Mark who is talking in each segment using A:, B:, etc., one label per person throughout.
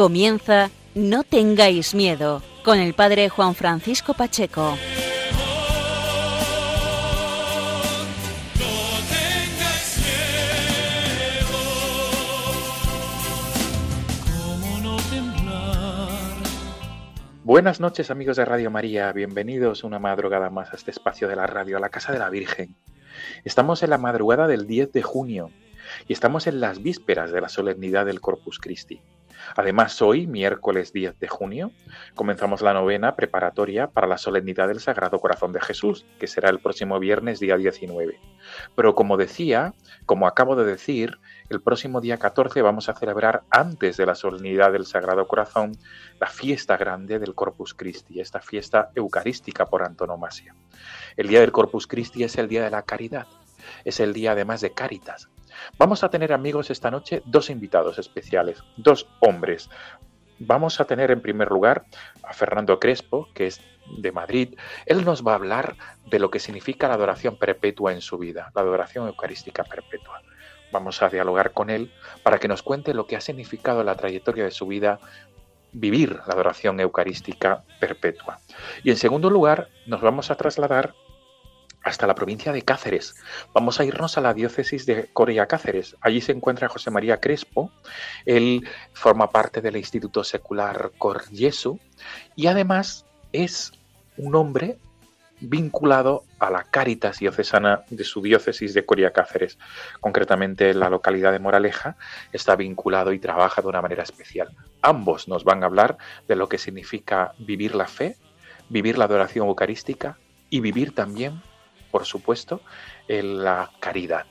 A: Comienza No tengáis miedo con el padre Juan Francisco Pacheco.
B: Buenas noches amigos de Radio María, bienvenidos una madrugada más a este espacio de la radio, a la Casa de la Virgen. Estamos en la madrugada del 10 de junio y estamos en las vísperas de la solemnidad del Corpus Christi. Además, hoy, miércoles 10 de junio, comenzamos la novena preparatoria para la solemnidad del Sagrado Corazón de Jesús, que será el próximo viernes día 19. Pero como decía, como acabo de decir, el próximo día 14 vamos a celebrar antes de la solemnidad del Sagrado Corazón la fiesta grande del Corpus Christi, esta fiesta eucarística por antonomasia. El día del Corpus Christi es el día de la caridad, es el día además de Caritas, Vamos a tener amigos esta noche dos invitados especiales, dos hombres. Vamos a tener en primer lugar a Fernando Crespo, que es de Madrid. Él nos va a hablar de lo que significa la adoración perpetua en su vida, la adoración eucarística perpetua. Vamos a dialogar con él para que nos cuente lo que ha significado la trayectoria de su vida vivir la adoración eucarística perpetua. Y en segundo lugar, nos vamos a trasladar hasta la provincia de Cáceres. Vamos a irnos a la diócesis de Corea Cáceres. Allí se encuentra José María Crespo. Él forma parte del Instituto Secular Cor Jesu y además es un hombre vinculado a la Cáritas diocesana de su diócesis de Coria Cáceres. Concretamente, la localidad de Moraleja está vinculado y trabaja de una manera especial. Ambos nos van a hablar de lo que significa vivir la fe, vivir la adoración eucarística y vivir también por supuesto, en la caridad,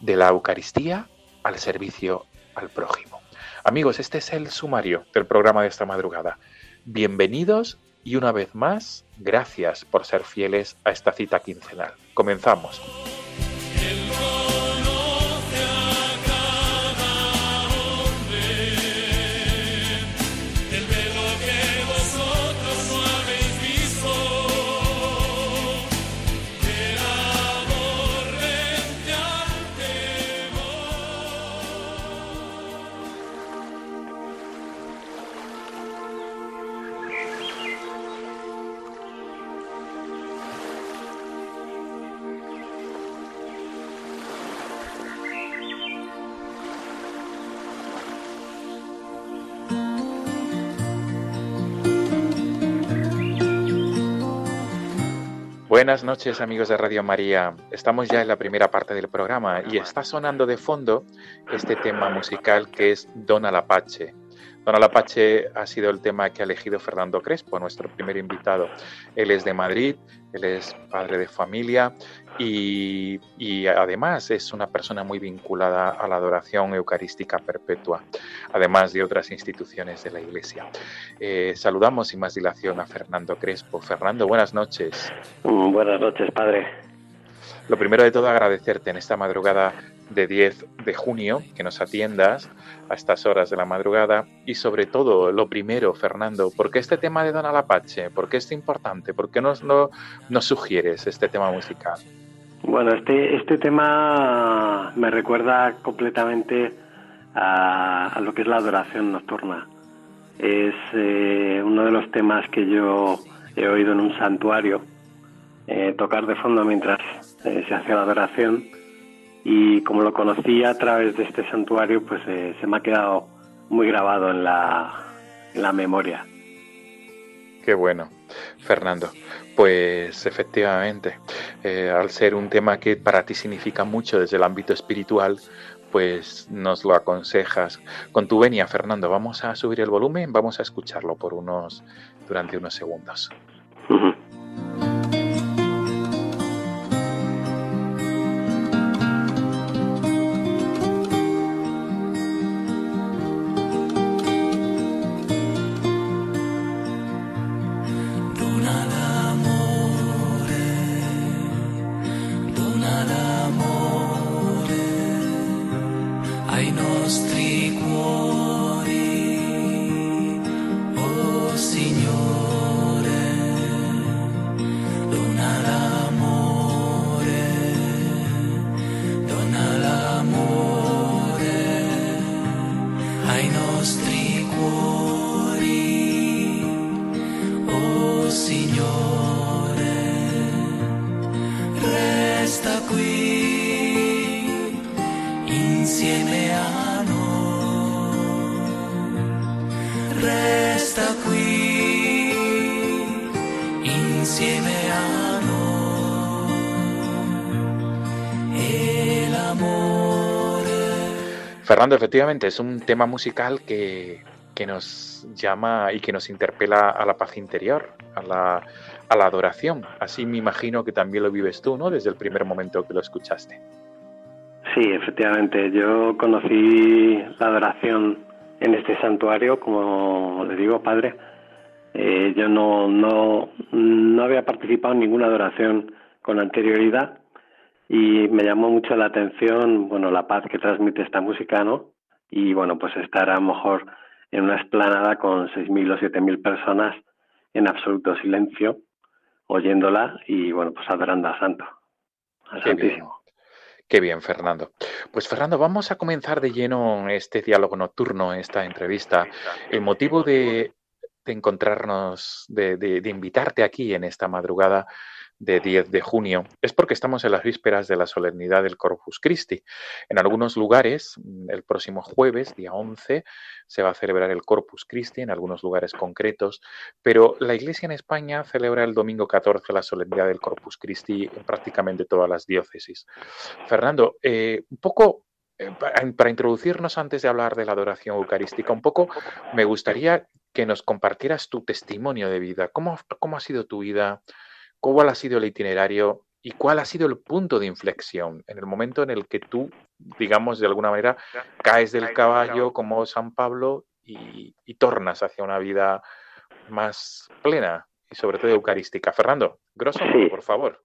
B: de la Eucaristía al servicio al prójimo. Amigos, este es el sumario del programa de esta madrugada. Bienvenidos y una vez más, gracias por ser fieles a esta cita quincenal. Comenzamos. Buenas noches amigos de Radio María. Estamos ya en la primera parte del programa y está sonando de fondo este tema musical que es Don Alapache. Don Alapache ha sido el tema que ha elegido Fernando Crespo, nuestro primer invitado. Él es de Madrid, él es padre de familia y, además es una persona muy vinculada a la adoración eucarística perpetua, además de otras instituciones de la Iglesia. Eh, saludamos sin más dilación a Fernando Crespo. Fernando, buenas noches.
C: Mm, buenas noches, padre.
B: Lo primero de todo, agradecerte en esta madrugada de 10 de junio que nos atiendas a estas horas de la madrugada y sobre todo, lo primero, Fernando, ¿por qué este tema de Don Alapache? ¿Por qué es importante? ¿Por qué nos, nos sugieres este tema musical?
C: Bueno, este, este tema me recuerda completamente a, lo que es la adoración nocturna. Es eh, uno de los temas que yo he oído en un santuario eh, tocar de fondo mientras eh, se hacía la adoración y como lo conocí a través de este santuario, pues se me ha quedado muy grabado en la, en la memoria.
B: Qué bueno, Fernando. Pues efectivamente, eh, al ser un tema que para ti significa mucho desde el ámbito espiritual, pues nos lo aconsejas. Con tu venia, Fernando, vamos a subir el volumen, vamos a escucharlo por unos durante unos segundos. ai nostri cuori. Fernando, efectivamente, es un tema musical que, nos llama y que nos interpela a la paz interior, a la, a la adoración. Así me imagino que también lo vives tú, ¿no? Desde el primer momento que lo escuchaste.
C: Sí, efectivamente. Yo conocí la adoración en este santuario, como le digo, padre. Eh, yo no, no, no había participado en ninguna adoración con anterioridad y me llamó mucho la atención, bueno, la paz que transmite esta música, ¿no? Y bueno, pues estar a lo mejor en una esplanada con 6.000 o 7.000 personas en absoluto silencio, oyéndola y bueno, pues adorando a Santo,
B: a Qué Santísimo. Bien. Qué bien, Fernando. Pues Fernando, vamos a comenzar de lleno este diálogo nocturno, esta entrevista. El motivo de, encontrarnos, de, de invitarte aquí en esta madrugada de 10 de junio es porque estamos en las vísperas de la solemnidad del Corpus Christi. En algunos lugares, mm, el próximo jueves, día 11, se va a celebrar el Corpus Christi, en algunos lugares concretos, pero la Iglesia en España celebra el domingo 14 la solemnidad del Corpus Christi en prácticamente todas las diócesis. Fernando, eh, un poco eh, para introducirnos antes de hablar de la adoración eucarística, un poco me gustaría que nos compartieras tu testimonio de vida. ¿Cómo, cómo ha sido tu vida? ¿Cuál ha sido el itinerario y cuál ha sido el punto de inflexión en el momento en el que tú, digamos, de alguna manera, caes del caballo como San Pablo y, tornas hacia una vida más plena y sobre todo eucarística? Fernando, grosso por favor.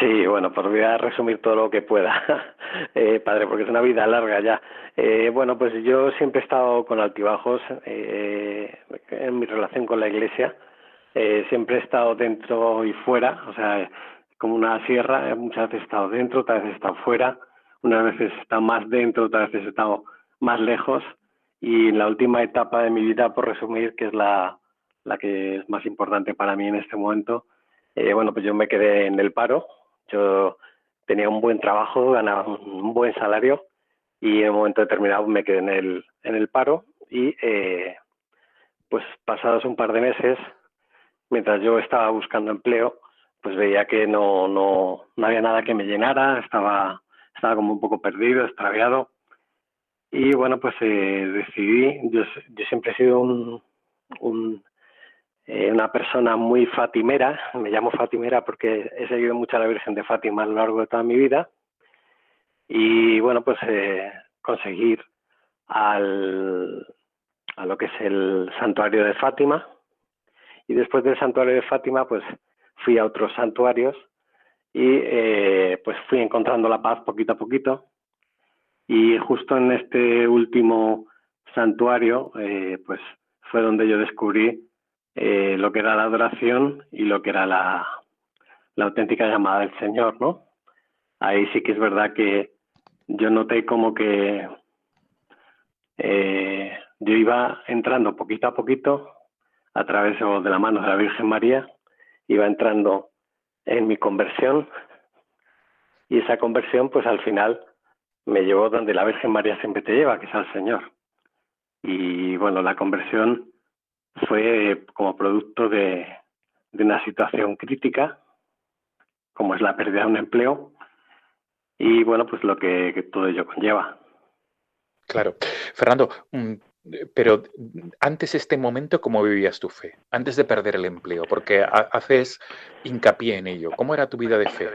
C: Sí, bueno, pues voy a resumir todo lo que pueda, eh, padre, porque es una vida larga ya. Eh, bueno, pues yo siempre he estado con altibajos eh, en mi relación con la Iglesia. Eh, siempre he estado dentro y fuera, o sea, como una sierra, muchas veces he estado dentro, otras veces he estado fuera, unas veces he estado más dentro, otras veces he estado más lejos y en la última etapa de mi vida, por resumir, que es la, la que es más importante para mí en este momento, eh, bueno, pues yo me quedé en el paro, yo tenía un buen trabajo, ganaba un buen salario y en un momento determinado me quedé en el, en el paro y eh, pues pasados un par de meses mientras yo estaba buscando empleo, pues veía que no, no, no había nada que me llenara, estaba, estaba como un poco perdido, extraviado. Y bueno, pues eh, decidí, yo, siempre he sido un, un eh, una persona muy fatimera, me llamo fatimera porque he seguido mucho a la Virgen de Fátima a lo largo de toda mi vida. Y bueno, pues eh, conseguir al, a lo que es el santuario de Fátima, y después del santuario de Fátima, pues fui a otros santuarios y eh, pues fui encontrando la paz poquito a poquito. Y justo en este último santuario, eh, pues fue donde yo descubrí eh, lo que era la adoración y lo que era la, la auténtica llamada del Señor, ¿no? Ahí sí que es verdad que yo noté como que yo iba entrando poquito a poquito a través de la mano de la Virgen María, iba entrando en mi conversión y esa conversión pues al final me llevó donde la Virgen María siempre te lleva, que es al Señor. Y bueno, la conversión fue como producto de, una situación crítica, como es la pérdida de un empleo, y bueno, pues lo que, que todo ello conlleva.
B: Claro. Fernando, pero antes este momento, ¿cómo vivías tu fe? Antes de perder el empleo, porque haces hincapié en ello. ¿Cómo era tu vida de fe?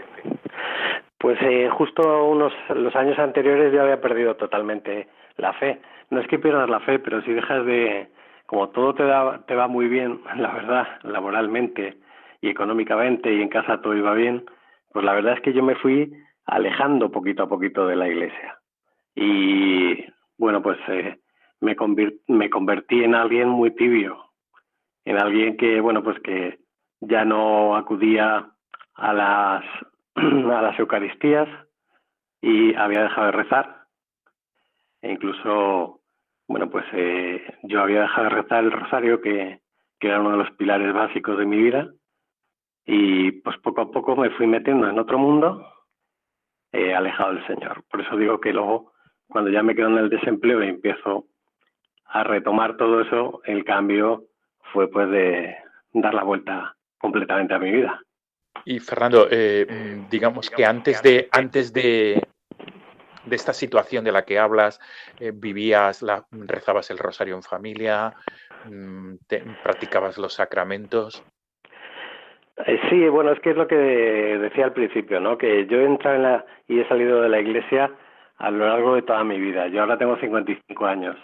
C: Pues eh, justo unos los años anteriores yo había perdido totalmente la fe. No es que pierdas la fe, pero si dejas de, como todo te, da, te va muy bien, la verdad, laboralmente y económicamente y en casa todo iba bien, pues la verdad es que yo me fui alejando poquito a poquito de la iglesia. Y bueno, pues eh, me, me convertí en alguien muy tibio, en alguien que, bueno, pues que ya no acudía a las, a las Eucaristías y había dejado de rezar. E incluso, bueno, pues eh, yo había dejado de rezar el rosario, que, que era uno de los pilares básicos de mi vida. Y pues poco a poco me fui metiendo en otro mundo, eh, alejado del Señor. Por eso digo que luego, cuando ya me quedo en el desempleo y empiezo a retomar todo eso, el cambio fue pues de dar la vuelta completamente a mi vida.
B: Y Fernando, eh, digamos que antes de antes de, de, esta situación de la que hablas, eh, vivías, la, rezabas el rosario en familia, mm, practicabas los sacramentos.
C: Eh, sí, bueno, es que es lo que decía al principio, ¿no? Que yo he entrado en la, y he salido de la iglesia a lo largo de toda mi vida. Yo ahora tengo 55 años.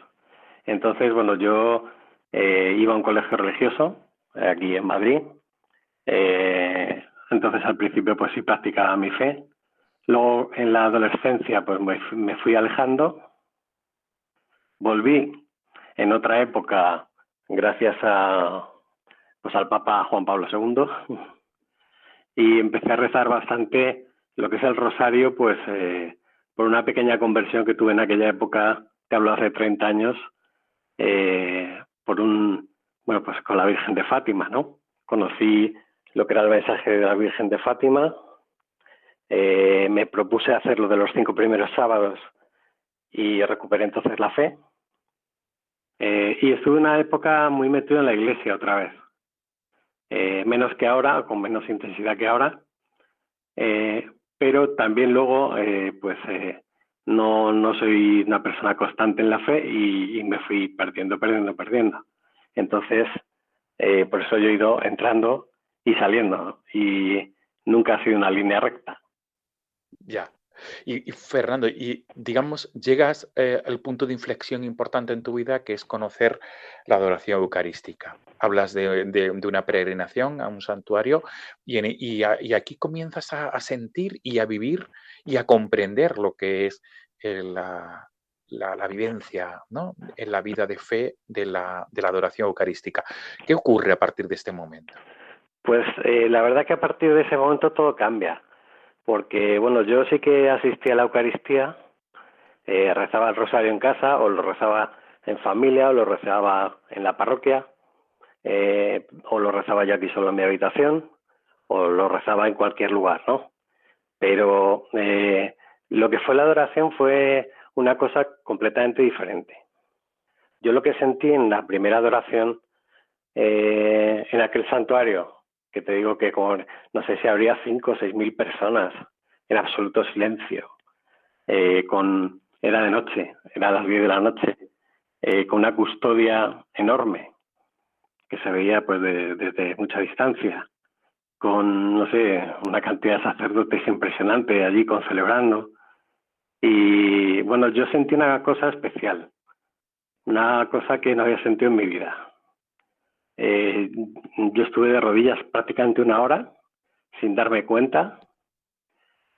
C: Entonces, bueno, yo iba a un colegio religioso aquí en Madrid. Eh, entonces al principio pues sí practicaba mi fe. Luego en la adolescencia pues me fui alejando. Volví en otra época gracias a pues al Papa Juan Pablo II y empecé a rezar bastante lo que es el rosario pues eh, por una pequeña conversión que tuve en aquella época, te hablo hace 30 años, eh, por un, bueno, pues con la Virgen de Fátima, ¿no? Conocí lo que era el mensaje de la Virgen de Fátima. Eh, me propuse hacerlo de los cinco primeros sábados y recuperé entonces la fe. Eh, y estuve una época muy metido en la iglesia otra vez. Eh, menos que ahora, con menos intensidad que ahora. pero también luego, pues no, no soy una persona constante en la fe y, me fui perdiendo, perdiendo, perdiendo. Entonces, por eso yo he ido entrando y saliendo. Y nunca ha sido una línea recta.
B: Ya. Y, Fernando, y digamos, llegas eh, al punto de inflexión importante en tu vida que es conocer la adoración eucarística. Hablas de, una peregrinación a un santuario y, aquí comienzas a, sentir y a vivir y a comprender lo que es eh, la, vivencia ¿no? en la vida de fe de la, de la adoración eucarística. ¿Qué ocurre a partir de este momento?
C: Pues eh, la verdad que a partir de ese momento todo cambia, porque bueno, yo sí que asistía a la Eucaristía, eh, rezaba el rosario en casa o lo rezaba en familia o lo rezaba en la parroquia eh, o lo rezaba yo aquí solo en mi habitación o lo rezaba en cualquier lugar, ¿no? Pero lo que fue la adoración fue una cosa completamente diferente. Yo lo que sentí en la primera adoración en aquel santuario que te digo que como, no sé si habría cinco o seis mil personas en absoluto silencio, eh, con, era de noche, era a las diez de la noche, eh, con una custodia enorme que se veía pues desde mucha distancia, con, no sé, una cantidad de sacerdotes impresionante allí con celebrando. Y bueno, yo sentí una cosa especial, una cosa que no había sentido en mi vida. Eh, yo estuve de rodillas prácticamente una hora sin darme cuenta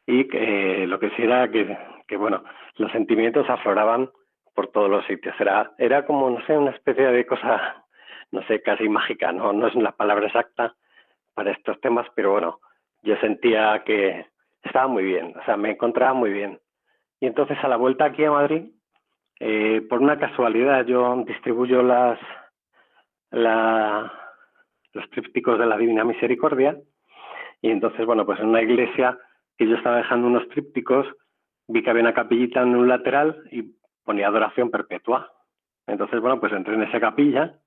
C: y que, lo que sí era que, que, bueno, los sentimientos afloraban por todos los sitios. Era, era como, no sé, una especie de cosa, no sé, casi mágica, no, no es la palabra exacta para estos temas, pero bueno, yo sentía que estaba muy bien, o sea, me encontraba muy bien. Y entonces a la vuelta aquí a Madrid, eh, por una casualidad yo distribuyo las la, los trípticos de la Divina Misericordia. Y entonces, bueno, pues en una iglesia que yo estaba dejando unos trípticos, vi que había una capillita en un lateral y ponía adoración perpetua. Entonces, bueno, pues entré en esa capilla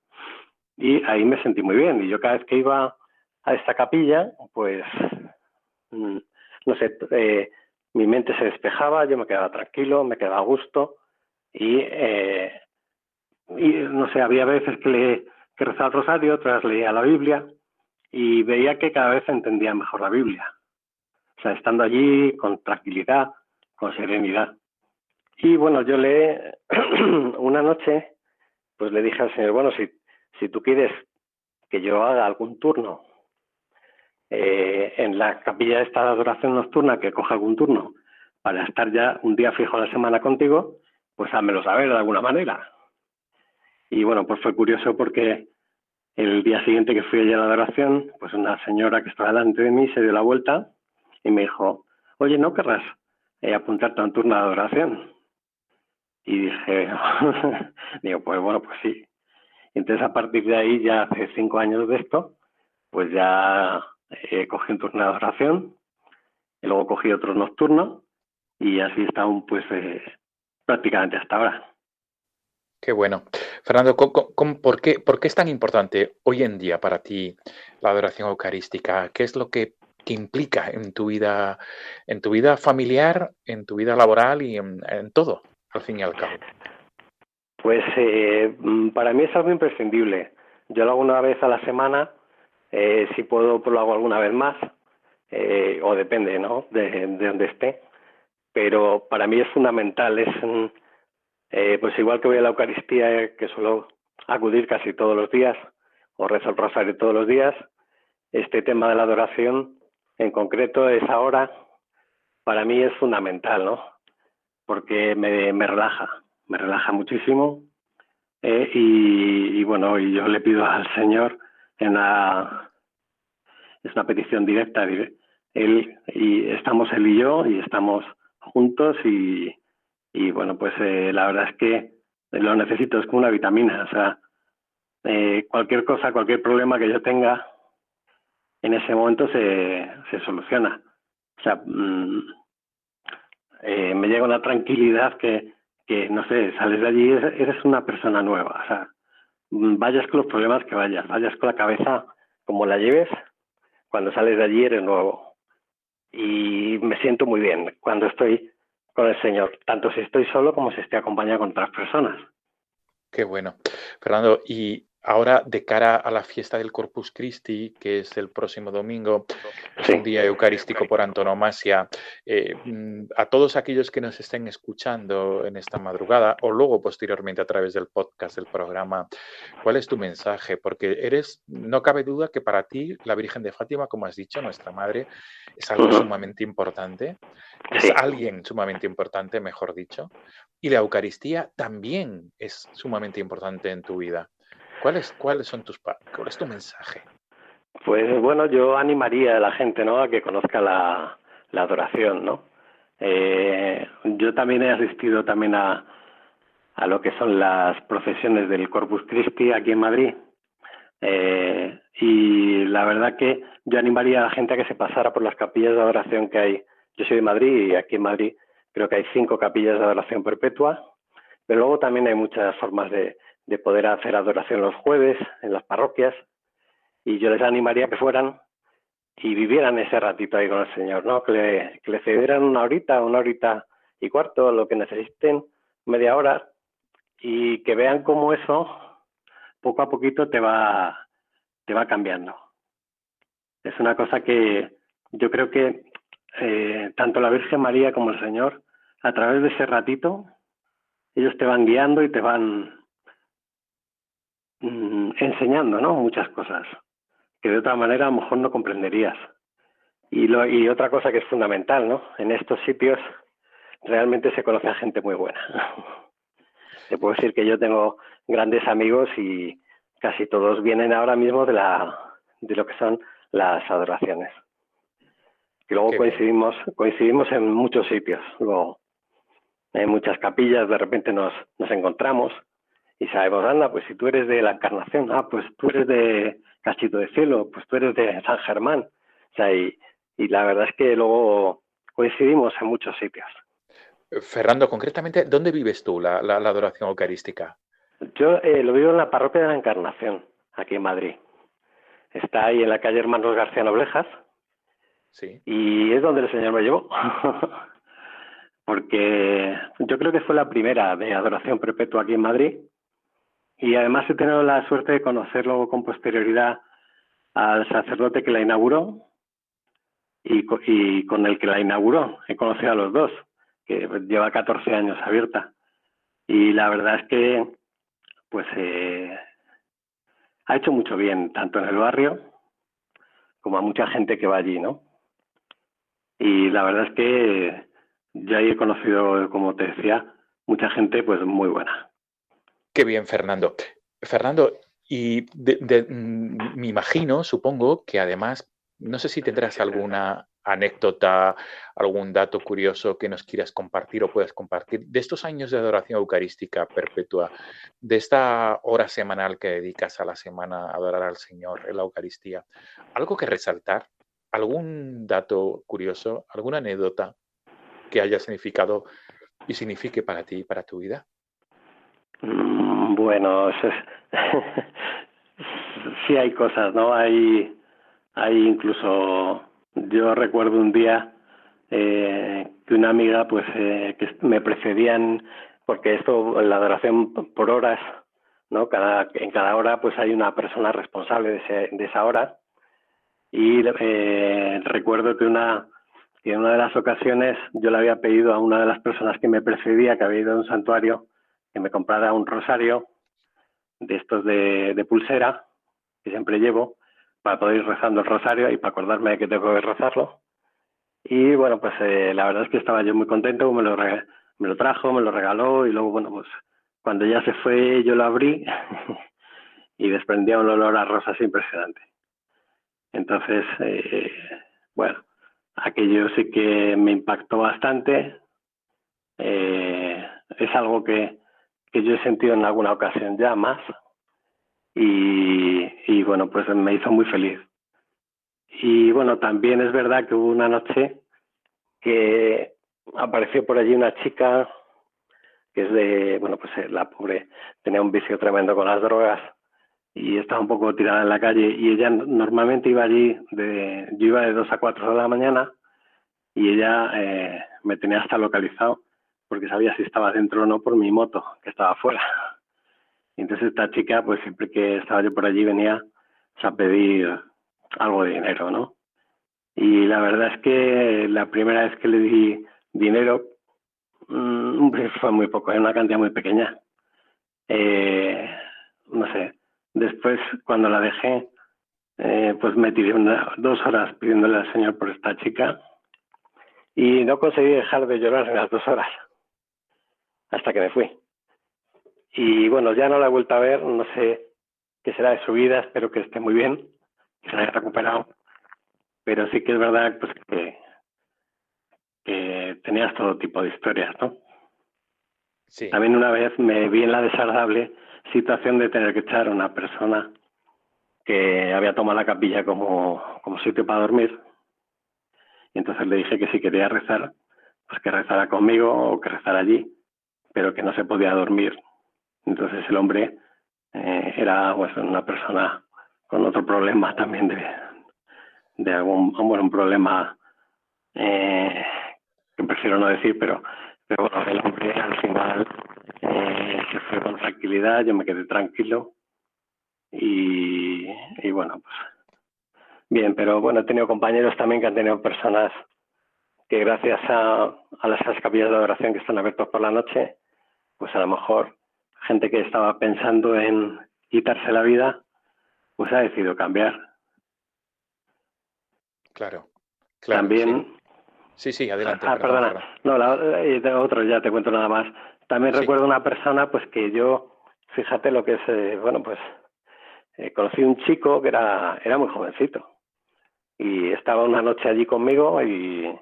C: y ahí me sentí muy bien. Y yo cada vez que iba a esta capilla, pues, mm, no sé, eh, mi mente se despejaba, yo me quedaba tranquilo, me quedaba a gusto y, eh, y no sé, había veces que le que rezaba el rosario, otras leía la Biblia y veía que cada vez entendía mejor la Biblia. O sea, estando allí con tranquilidad, con serenidad. Y bueno, yo le una noche, pues le dije al Señor, bueno, si, si tú quieres que yo haga algún turno eh, en la capilla de esta adoración nocturna, que coja algún turno para estar ya un día fijo a la semana contigo, pues házmelo saber de alguna manera. Y bueno, pues fue curioso porque el día siguiente que fui allí a la adoración, pues una señora que estaba delante de mí se dio la vuelta y me dijo, oye, ¿no querrás eh, apuntarte a un turno de adoración? Y dije, digo, pues bueno, pues sí. Entonces a partir de ahí, ya hace cinco años de esto, pues ya eh, cogí un turno de adoración, y luego cogí otro nocturno y así está un pues eh, prácticamente hasta ahora.
B: Qué bueno. Fernando, por, qué, ¿por qué es tan importante hoy en día para ti la adoración eucarística? ¿Qué es lo que, implica en tu vida, en tu vida familiar, en tu vida laboral y en, todo, al fin y al cabo?
C: Pues eh, mm, para mí es algo imprescindible. Yo lo hago una vez a la semana, eh, si puedo pues lo hago alguna vez más, eh, o depende, ¿no? De, de donde esté. Pero para mí es fundamental, es eh, pues igual que voy a la Eucaristía, que suelo acudir casi todos los días, o rezo el rosario todos los días, este tema de la adoración en concreto es ahora, para mí es fundamental, ¿no? Porque me, me relaja, me relaja muchísimo. Eh, y, y, bueno, y yo le pido al Señor en la, es una petición directa, él y estamos él y yo y estamos juntos y, y bueno, pues eh, la verdad es que lo necesito, es como una vitamina, o sea, eh, cualquier cosa, cualquier problema que yo tenga, en ese momento se, se soluciona. O sea, mm, eh, me llega una tranquilidad que, que, no sé, sales de allí, eres una persona nueva, o sea, mm, vayas con los problemas que vayas, vayas con la cabeza como la lleves, cuando sales de allí eres nuevo. Y me siento muy bien cuando estoy con el Señor, tanto si estoy solo como si estoy acompañado con otras personas.
B: Qué bueno. Fernando, y Ahora, de cara a la fiesta del Corpus Christi, que es el próximo domingo, es un día eucarístico por antonomasia, eh, mm, a todos aquellos que nos estén escuchando en esta madrugada o luego posteriormente a través del podcast del programa, ¿cuál es tu mensaje? Porque eres, no cabe duda que para ti la Virgen de Fátima, como has dicho, nuestra madre, es algo sumamente importante, es alguien sumamente importante, mejor dicho, y la Eucaristía también es sumamente importante en tu vida. ¿Cuáles, cuáles son tus cuál es tu mensaje?
C: Pues bueno, yo animaría a la gente, ¿no? A que conozca la, la adoración, ¿no? Eh, yo también he asistido también a, a lo que son las procesiones del Corpus Christi aquí en Madrid. Eh, y la verdad que yo animaría a la gente a que se pasara por las capillas de adoración que hay. Yo soy de Madrid y aquí en Madrid creo que hay cinco capillas de adoración perpetua, pero luego también hay muchas formas de, de poder hacer adoración los jueves en las parroquias y yo les animaría que fueran y vivieran ese ratito ahí con el Señor, ¿no? Que le, que le cedieran una horita, una horita y cuarto, lo que necesiten, media hora, y que vean cómo eso poco a poquito te va, te va cambiando. Es una cosa que yo creo que eh, tanto la Virgen María como el Señor, a través de ese ratito, ellos te van guiando y te van enseñando, ¿no? Muchas cosas que de otra manera a lo mejor no comprenderías. Y, lo, y otra cosa que es fundamental, ¿no? En estos sitios realmente se conoce a gente muy buena. Te puedo decir que yo tengo grandes amigos y casi todos vienen ahora mismo de la de lo que son las adoraciones. Y luego coincidimos coincidimos en muchos sitios. Luego en muchas capillas de repente nos nos encontramos y sabemos, anda, pues si tú eres de la Encarnación, ah, pues tú eres de Cachito de Cielo, pues tú eres de San Germán. O sea, y, la verdad es que luego coincidimos en muchos sitios.
B: Fernando, concretamente, ¿dónde vives tú la, la, adoración eucarística?
C: Yo eh, lo vivo en la parroquia de la Encarnación, aquí en Madrid. Está ahí en la calle Hermanos García Noblejas. Sí. Y es donde el Señor me llevó. Porque yo creo que fue la primera de adoración perpetua aquí en Madrid y además he tenido la suerte de conocerlo con posterioridad al sacerdote que la inauguró y, con el que la inauguró. He conocido a los dos, que lleva 14 años abierta. Y la verdad es que, pues, eh, ha hecho mucho bien, tanto en el barrio como a mucha gente que va allí, ¿no? Y la verdad es que ya he conocido, como te decía, mucha gente, pues, muy buena.
B: Qué bien, Fernando. Fernando, Y mm, me imagino, supongo, que además, no sé si tendrás alguna anécdota, algún dato curioso que nos quieras compartir o puedas compartir de estos años de adoración eucarística perpetua, de esta hora semanal que dedicas a la semana a adorar al Señor en la Eucaristía. ¿Algo que resaltar? ¿Algún dato curioso? ¿Alguna anécdota que haya significado y signifique para ti y para tu vida?
C: Bueno, sí hay cosas, ¿no? Hay, hay incluso yo recuerdo un día eh, que una amiga, pues, eh, que me precedían, porque esto, la adoración por horas, ¿no? Cada, en cada hora, pues hay una persona responsable de, de esa hora. Y eh, recuerdo que una, que en una de las ocasiones yo le había pedido a una de las personas que me precedía, que había ido a un santuario, que me comprara un rosario de estos de, de pulsera, que siempre llevo, para poder ir rezando el rosario y para acordarme de que tengo que rezarlo. Y bueno, pues eh, la verdad es que estaba yo muy contento, me lo, me lo trajo, me lo regaló y luego, bueno, pues cuando ya se fue yo lo abrí y desprendía un olor a rosas impresionante. Entonces, eh, bueno, aquello sí que me impactó bastante. Eh, es algo que, que yo he sentido en alguna ocasión ya más, y, bueno, pues me hizo muy feliz. Y bueno, también es verdad que hubo una noche que apareció por allí una chica que es de, bueno, pues eh, la pobre tenía un vicio tremendo con las drogas y estaba un poco tirada en la calle y ella normalmente iba allí, de, yo iba de 2 a 4 de la mañana y ella eh, me tenía hasta localizado porque sabía si estaba dentro o no por mi moto que estaba afuera. Entonces esta chica, pues siempre que estaba yo por allí venía a pedir algo de dinero, ¿no? Y la verdad es que la primera vez que le di dinero mmm, fue muy poco, era una cantidad muy pequeña. Eh, no sé, después cuando la dejé, eh, pues me tiré dos horas pidiéndole al Señor por esta chica y no conseguí dejar de llorar en las dos horas hasta que me fui. Y bueno, ya no la he vuelto a ver, no sé qué será de su vida, espero que esté muy bien, que se haya recuperado. Pero sí que es verdad pues que, que tenías todo tipo de historias, ¿no? Sí. También una vez me vi en la desagradable situación de tener que echar a una persona que había tomado la capilla como, como sitio para dormir. Y entonces le dije que si quería rezar, pues que rezara conmigo o que rezara allí, pero que no se podía dormir. Entonces el hombre eh, era pues, una persona con otro problema también de, de algún, bueno, un problema eh, que prefiero no decir, pero, pero bueno, el hombre al final eh, se fue con tranquilidad, yo me quedé tranquilo y, y bueno, pues bien, pero bueno, he tenido compañeros también que han tenido personas que gracias a, a las capillas de adoración que están abiertas por la noche, pues a lo mejor gente que estaba pensando en quitarse la vida, pues ha decidido cambiar.
B: Claro, claro.
C: También.
B: Sí, sí, adelante.
C: Ah, perdona. No, la, eh, otro, ya te cuento nada más. También recuerdo una persona, pues que yo, fíjate lo que es, eh, bueno, pues eh, conocí un chico que era, era muy jovencito y estaba una noche allí conmigo y,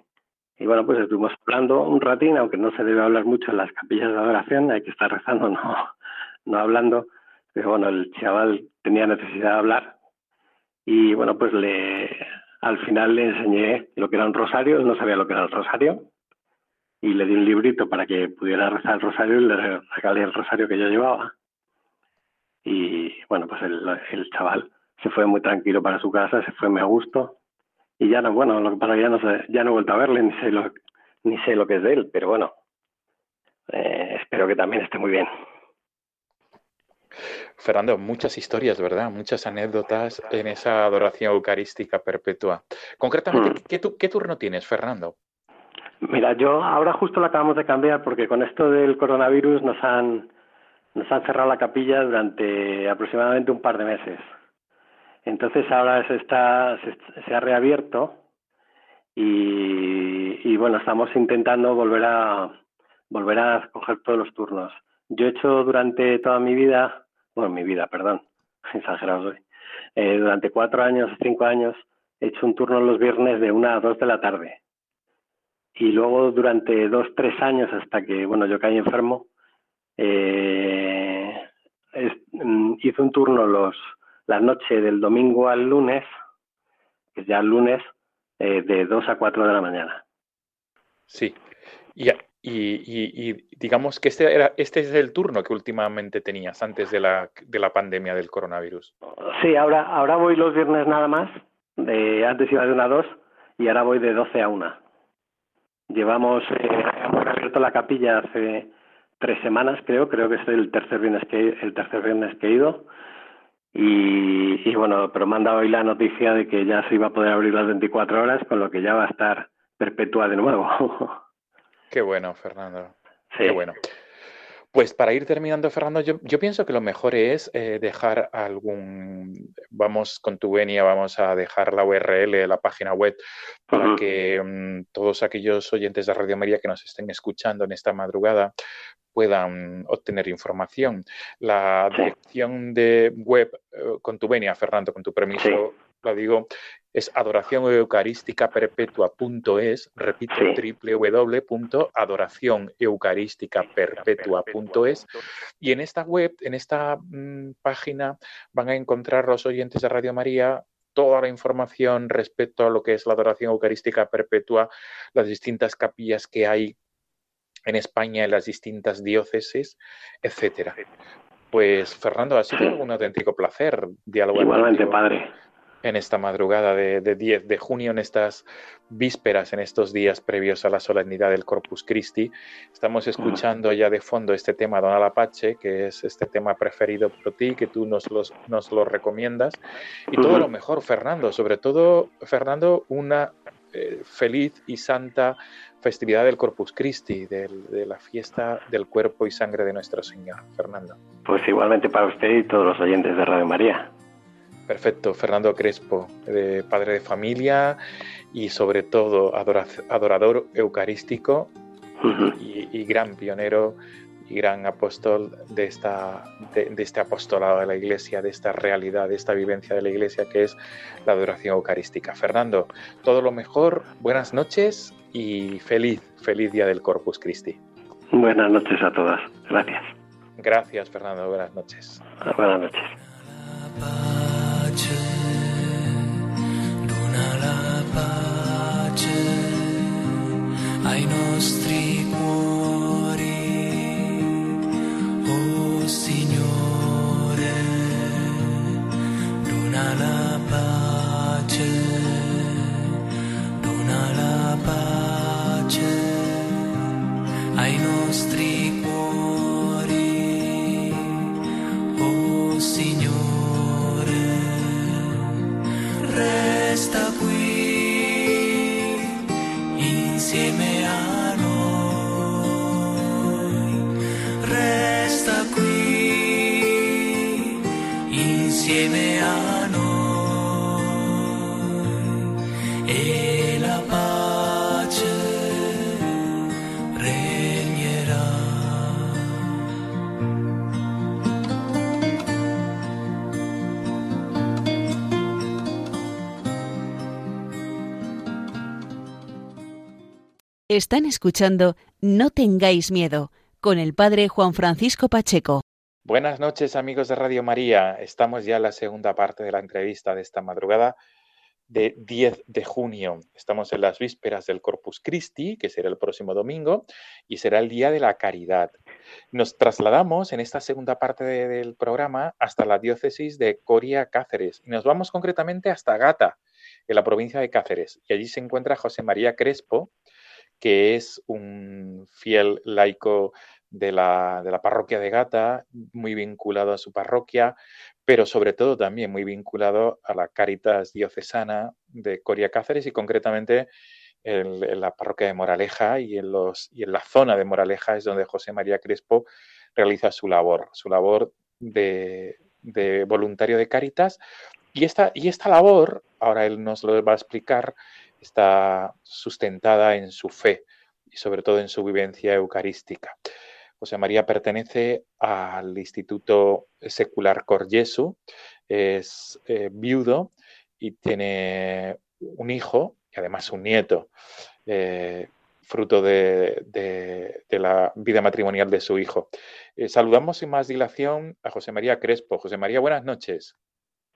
C: y bueno, pues estuvimos hablando un ratín, aunque no se debe hablar mucho en las capillas de adoración, hay que estar rezando, no, no hablando. Pero bueno, el chaval tenía necesidad de hablar y bueno, pues le al final le enseñé lo que era un rosario, él no sabía lo que era el rosario y le di un librito para que pudiera rezar el rosario y le regalé el rosario que yo llevaba. Y bueno, pues el, el chaval se fue muy tranquilo para su casa, se fue muy a gusto y ya no, bueno, lo que pasa ya no sé, ya no he vuelto a verle, ni sé lo, ni sé lo que es de él, pero bueno, eh, espero que también esté muy bien.
B: Fernando, muchas historias, ¿verdad? Muchas anécdotas en esa adoración eucarística perpetua. Concretamente, hmm. ¿qué, ¿qué, turno tienes, Fernando?
C: Mira, yo ahora justo lo acabamos de cambiar porque con esto del coronavirus nos han, nos han cerrado la capilla durante aproximadamente un par de meses. Entonces ahora se, está, se, ha reabierto y, bueno, estamos intentando volver a, volver a coger todos los turnos. Yo he hecho durante toda mi vida, bueno, mi vida, perdón, exagerado eh, durante cuatro años cinco años he hecho un turno los viernes de una a dos de la tarde. Y luego durante dos, tres años hasta que, bueno, yo caí enfermo, eh, mm, hice un turno los la noche del domingo al lunes, que ya el lunes, eh, de dos a cuatro de la mañana.
B: Sí. Y, y, digamos que este, era, este es el turno que últimamente tenías antes de la, de la pandemia del coronavirus.
C: Sí, ahora, ahora voy los viernes nada más. De, antes iba de una a dos y ahora voy de doce a una. Llevamos, eh, hemos abierto la capilla hace tres semanas, creo. Creo que es el tercer viernes que, el tercer viernes que he ido. Y, y, bueno, pero me han dado hoy la noticia de que ya se iba a poder abrir las 24 horas, con lo que ya va a estar perpetua de nuevo.
B: Qué bueno, Fernando. Qué bueno. Pues para ir terminando, Fernando, yo, yo pienso que lo mejor es eh, dejar algún, vamos con tu venia, vamos a dejar la URL de la página web para que mm, todos aquellos oyentes de Radio María que nos estén escuchando en esta madrugada puedan obtener información. La dirección de web eh, con tu venia, Fernando, con tu permiso, lo digo, es adoracioneucarísticaperpetua.es, repito, sí. www.adoracioneucarísticaperpetua.es. Y en esta web, en esta mm, página, van a encontrar los oyentes de Radio María toda la información respecto a lo que es la adoración eucarística perpetua, las distintas capillas que hay en España, en las distintas diócesis, etcétera. Pues Fernando, ha sido un auténtico placer dialogar.
C: Igualmente, padre
B: en esta madrugada de, 10 de junio, en estas vísperas, en estos días previos a la solemnidad del Corpus Christi. Estamos escuchando ya de fondo este tema Don Apache, que es este tema preferido por ti, que tú nos, nos lo recomiendas. Y todo lo mejor, Fernando, sobre todo, Fernando, una eh, feliz y santa festividad del Corpus Christi, de la fiesta del cuerpo y sangre de nuestro Señor. Fernando.
C: Pues igualmente para usted y todos los oyentes de Radio María.
B: Perfecto, Fernando Crespo, padre de familia y sobre todo adorador eucarístico y, gran pionero y gran apóstol de, esta, de, este apostolado de la Iglesia, de esta realidad, de esta vivencia de la Iglesia que es la adoración eucarística. Fernando, todo lo mejor, buenas noches y feliz, feliz día del Corpus Christi.
C: Buenas noches a todas, gracias.
B: Gracias, Fernando, buenas noches.
C: Buenas noches. Ai nostri cuori, oh Signore, dona la pace, dona la pace ai nostri cuori,
A: Están escuchando No tengáis miedo con el padre Juan Francisco Pacheco.
B: Buenas noches amigos de Radio María. Estamos ya en la segunda parte de la entrevista de esta madrugada de 10 de junio. Estamos en las vísperas del Corpus Christi, que será el próximo domingo, y será el Día de la Caridad. Nos trasladamos en esta segunda parte del programa hasta la diócesis de Coria Cáceres y nos vamos concretamente hasta Gata, en la provincia de Cáceres. Y allí se encuentra José María Crespo, que es un fiel laico de la, de la, parroquia de Gata, muy vinculado a su parroquia, pero sobre todo también muy vinculado a la Caritas diocesana de Coria Cáceres y concretamente en, la parroquia de Moraleja y en, los, y en la zona de Moraleja es donde José María Crespo realiza su labor, su labor de, de voluntario de Caritas. Y esta, y esta labor, ahora él nos lo va a explicar, está sustentada en su fe y sobre todo en su vivencia eucarística. José María pertenece al Instituto Secular Cor Jesu, es eh, viudo y tiene un hijo y además un nieto, eh, fruto de, la vida matrimonial de su hijo. Eh, saludamos sin más dilación a José María Crespo. José María, buenas noches.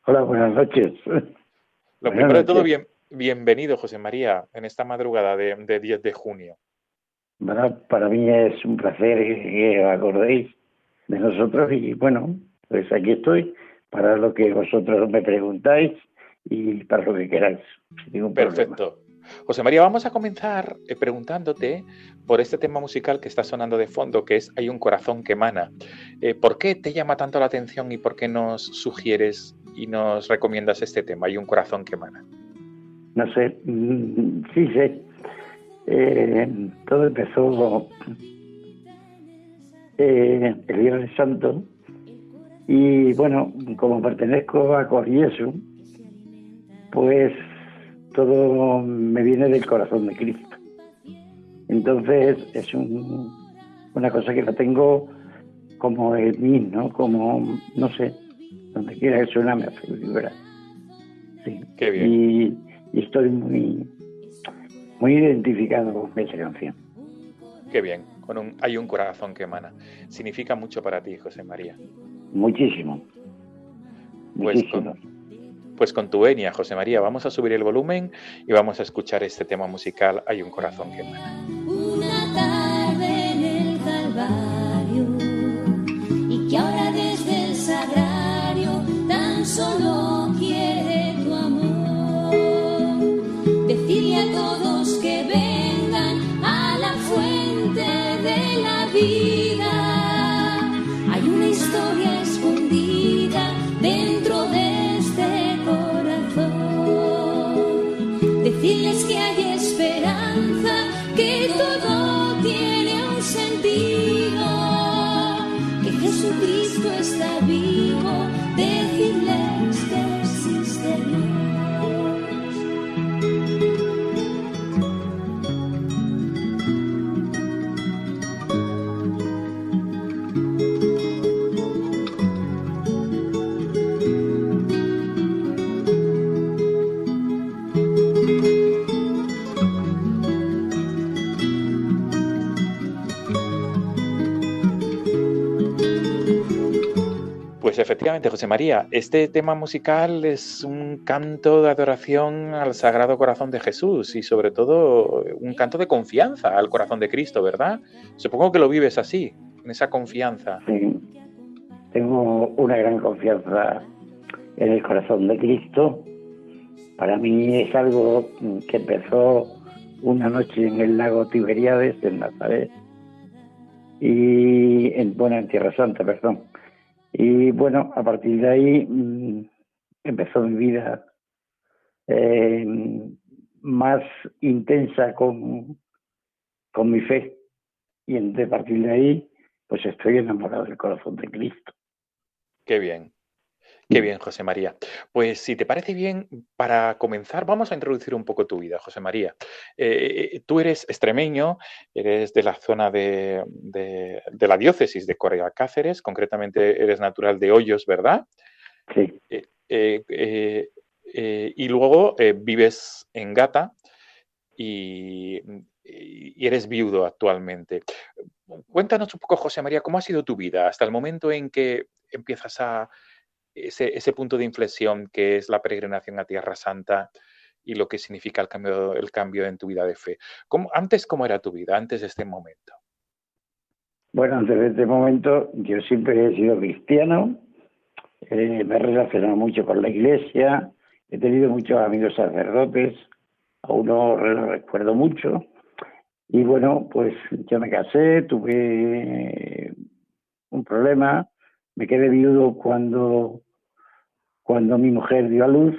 D: Hola, buenas noches.
B: Lo primero de todo, bien, bienvenido, José María, en esta madrugada de, 10 de junio.
D: para mí es un placer que os acordéis de nosotros y bueno, pues aquí estoy para lo que vosotros me preguntáis y para lo que queráis.
B: Perfecto. José María, vamos a comenzar eh, preguntándote por este tema musical que está sonando de fondo, que es Hay un corazón que emana. Eh, ¿Por qué te llama tanto la atención y por qué nos sugieres y nos recomiendas este tema, Hay un corazón que emana?
D: No sé, mm, sí sé. Eh, todo empezó el Viernes Santo y bueno, como pertenezco a Corriesu, pues todo me viene del corazón de Cristo. Entonces es una cosa que la tengo como en mí, ¿no? Como, no sé, donde quiera que suena me hace vibrar. Sí.
B: Qué bien.
D: Y, estoy muy, muy identificado con esa canción.
B: Qué bien. Con un, hay un corazón que emana. Significa mucho para ti, José María.
D: Muchísimo.
B: Pues Muchísimo. Pues con tu venia, José María, vamos a subir el volumen y vamos a escuchar este tema musical Hay un corazón que emana.
E: Una tarde en el Calvario y que ahora desde el sagrario tan solo
B: José María, este tema musical es un canto de adoración al Sagrado Corazón de Jesús y sobre todo un canto de confianza al corazón de Cristo, ¿verdad? Supongo que lo vives así, en esa confianza.
D: Sí, tengo una gran confianza en el corazón de Cristo. Para mí es algo que empezó una noche en el lago Tiberíades, en Nazaret, y en, bueno, en Tierra Santa, perdón y bueno, a partir de ahí mm, empezó mi vida eh, más intensa con, con mi fe. Y a partir de ahí, pues estoy enamorado del corazón de Cristo.
B: Qué bien. Qué bien, José María. Pues si te parece bien, para comenzar, vamos a introducir un poco tu vida, José María. Eh, tú eres extremeño, eres de la zona de, la diócesis de Corea Cáceres, concretamente eres natural de Hoyos, ¿verdad?
D: Sí.
B: Eh, eh, y luego vives en Gata y, y eres viudo actualmente. Cuéntanos un poco, José María, cómo ha sido tu vida hasta el momento en que empiezas a ese, ese, punto de inflexión que es la peregrinación a Tierra Santa y lo que significa el cambio, el cambio en tu vida de fe. ¿Cómo, antes, ¿cómo era tu vida, antes de este momento?
D: Bueno, antes de este momento yo siempre he sido cristiano, eh, me he relacionado mucho con la iglesia, he tenido muchos amigos sacerdotes, a uno lo recuerdo mucho, y bueno, pues yo me casé, tuve un problema, me quedé viudo cuando cuando mi mujer dio a luz,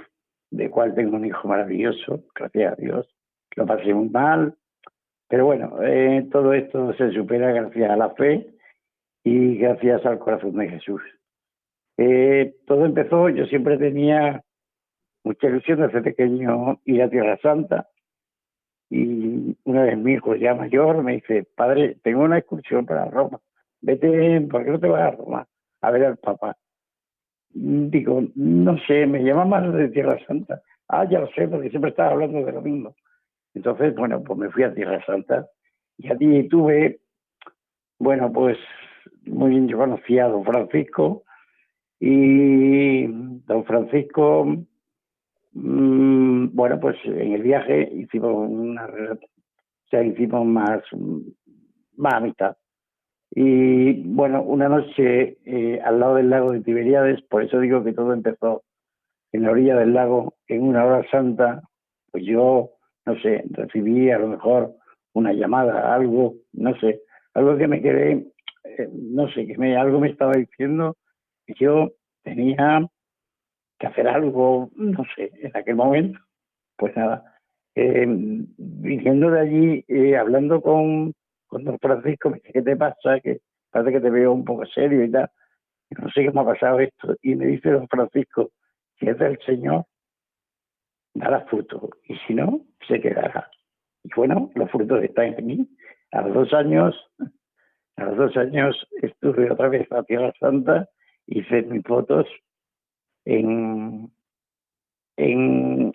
D: de cual tengo un hijo maravilloso, gracias a Dios. Lo pasé muy mal, pero bueno, eh, todo esto se supera gracias a la fe y gracias al corazón de Jesús. Eh, todo empezó, yo siempre tenía mucha ilusión desde pequeño ir a Tierra Santa y una vez mi hijo ya mayor me dice, padre, tengo una excursión para Roma. vete, ¿por qué no te vas a Roma a ver al Papa? Digo, no sé, me llama más de Tierra Santa. Ah, ya lo sé, porque siempre estaba hablando de lo mismo. Entonces, bueno, pues me fui a Tierra Santa y allí tuve, bueno, pues muy bien, yo conocí a don Francisco y don Francisco, mm, bueno, pues en el viaje hicimos una, o sea, hicimos más, más amistad. Y bueno, una noche eh, al lado del lago de Tiberíades, por eso digo que todo empezó en la orilla del lago, en una hora santa, pues yo, no sé, recibí a lo mejor una llamada, algo, no sé, algo que me quedé, eh, no sé, que me, algo me estaba diciendo que yo tenía que hacer algo, no sé, en aquel momento. Pues nada, eh, viniendo de allí, eh, hablando con, don Francisco, me dice, ¿qué te pasa? Que parece que te veo un poco serio y tal. no sé qué me ha pasado esto. Y me dice don Francisco, si es del Señor, dará fruto. Y si no, se quedará. Y bueno, los frutos están en mí. A los dos años, a los dos años estuve otra vez a Tierra Santa, hice mis fotos en, en,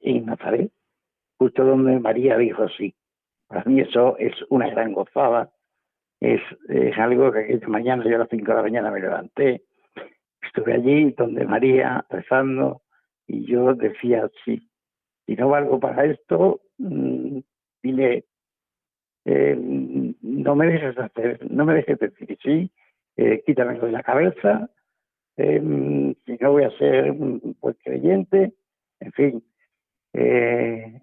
D: en Nazaret, justo donde María dijo sí. Para mí eso es una gran gozada. Es, algo que aquella mañana, a las cinco de la mañana me levanté, estuve allí donde María rezando y yo decía, sí, si no valgo para esto, mm, dile, eh, no me dejes hacer, no me dejes decir sí, eh, quítamelo de la cabeza, eh, si no voy a ser pues creyente, en fin, eh,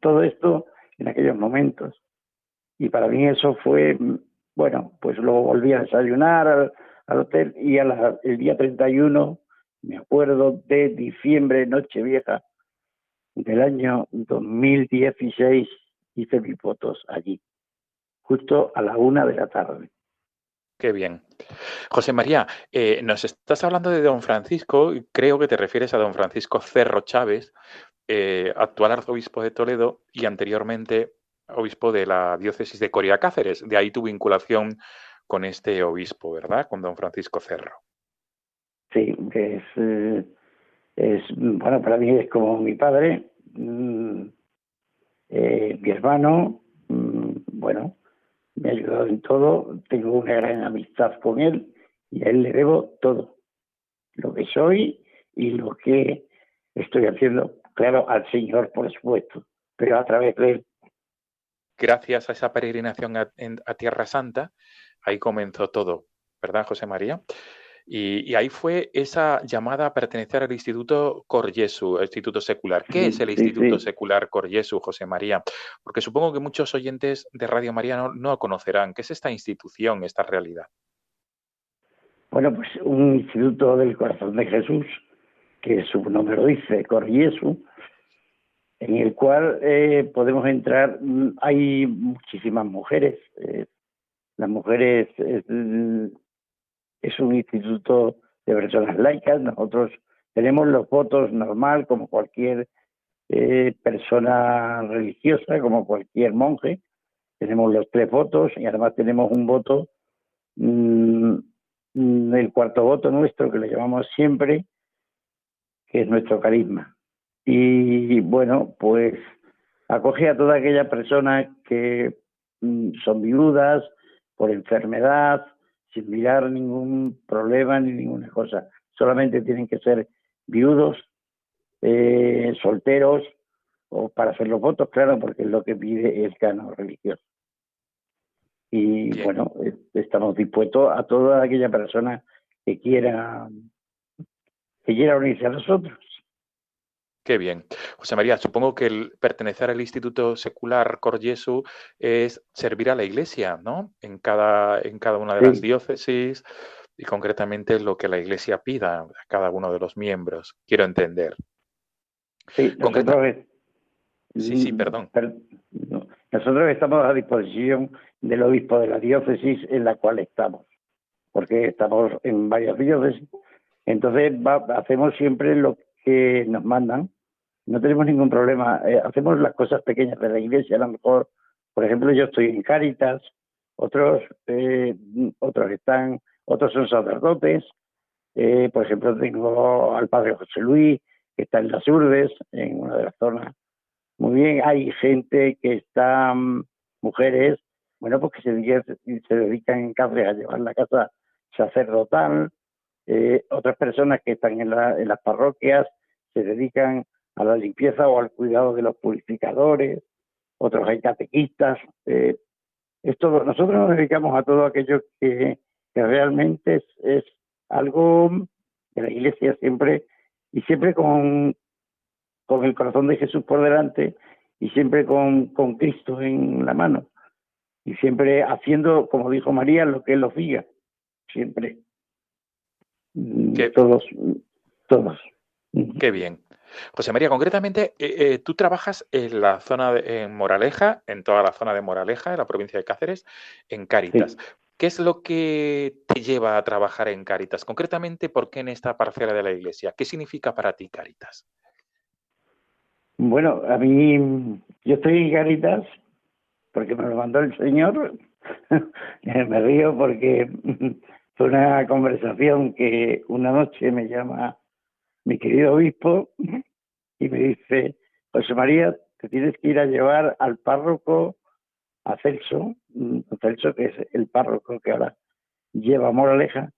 D: todo esto en aquellos momentos. Y para mí eso fue, bueno, pues luego volví a desayunar al, hotel y a el día 31, me acuerdo de diciembre, Nochevieja, del año 2016 hice mis fotos allí, justo a la una de la tarde.
B: Qué bien. José María, eh, nos estás hablando de don Francisco, creo que te refieres a don Francisco Cerro Chávez, eh, actual arzobispo de Toledo y anteriormente obispo de la diócesis de Coria Cáceres. De ahí tu vinculación con este obispo, ¿verdad? Con don Francisco Cerro.
D: Sí, es, eh, es bueno, para mí es como mi padre, Mm, eh, mi hermano, mm, bueno, me ha ayudado en todo, tengo una gran amistad con él y a él le debo todo, lo que soy y lo que estoy haciendo, claro, al Señor, por supuesto, pero a través de él.
B: Gracias a esa peregrinación a Tierra Santa, ahí comenzó todo, ¿verdad, José María? Y, ahí fue esa llamada a pertenecer al Instituto Corjesu, el Instituto Secular. ¿Qué es el Instituto Secular Corjesu, José María? Porque supongo que muchos oyentes de Radio María no, no conocerán. ¿Qué es esta institución, esta realidad?
D: Bueno, pues un instituto del corazón de Jesús, que su nombre lo dice, Corjesu, en el cual eh, podemos entrar. Mm, hay muchísimas mujeres. Eh, las mujeres es un instituto de personas laicas, nosotros tenemos los votos normal como cualquier eh, persona religiosa, como cualquier monje, tenemos los tres votos y además tenemos un voto, mm, el cuarto voto nuestro que lo llamamos siempre, que es nuestro carisma. Y bueno, pues acoge a toda aquella persona que mm, son viudas por enfermedad, sin mirar ningún problema ni ninguna cosa. Solamente tienen que ser viudos, eh, solteros, o para hacer los votos, claro, porque es lo que pide el canon religioso. Y bueno, estamos dispuestos a toda aquella persona que quiera que quiera unirse a nosotros.
B: Qué bien. José María, supongo que el pertenecer al Instituto Secular Cor Jesu es servir a la Iglesia, ¿no? En cada, en cada una de las diócesis y concretamente lo que la Iglesia pida a cada uno de los miembros. Quiero entender.
D: Sí, nosotros,
B: sí, sí, perdón.
D: nosotros estamos a disposición del obispo de la diócesis en la cual estamos, porque estamos en varias diócesis. Entonces hacemos siempre lo que nos mandan, no tenemos ningún problema. Eh, hacemos las cosas pequeñas de la iglesia, a lo mejor, por ejemplo, yo estoy en Cáritas otros, eh, otros están, otros son sacerdotes. Eh, por ejemplo, tengo al padre José Luis, que está en las Urdes, en una de las zonas. Muy bien, hay gente que está, mm, mujeres, bueno, pues que se, se dedican en Cáceres a llevar la casa sacerdotal, eh, otras personas que están en, la, en las parroquias se dedican a la limpieza o al cuidado de los purificadores, otros hay catequistas. Eh, esto, nosotros nos dedicamos a todo aquello que, realmente es, es, algo que la Iglesia siempre, y siempre con, con el corazón de Jesús por delante, y siempre con, con Cristo en la mano, y siempre haciendo, como dijo María, lo que Él los diga, siempre.
B: Qué,
D: todos, todos.
B: Qué bien. José María, concretamente, eh, eh, tú trabajas en la zona de en Moraleja, en toda la zona de Moraleja, en la provincia de Cáceres, en Cáritas. Sí. ¿Qué es lo que te lleva a trabajar en Cáritas? Concretamente, ¿por qué en esta parcela de la iglesia? ¿Qué significa para ti Cáritas?
D: Bueno, a mí, yo estoy en Cáritas porque me lo mandó el Señor. me río porque una conversación que una noche me llama mi querido obispo y me dice, José María, te tienes que ir a llevar al párroco, a Celso, mm, Celso que es el párroco que ahora lleva Moraleja,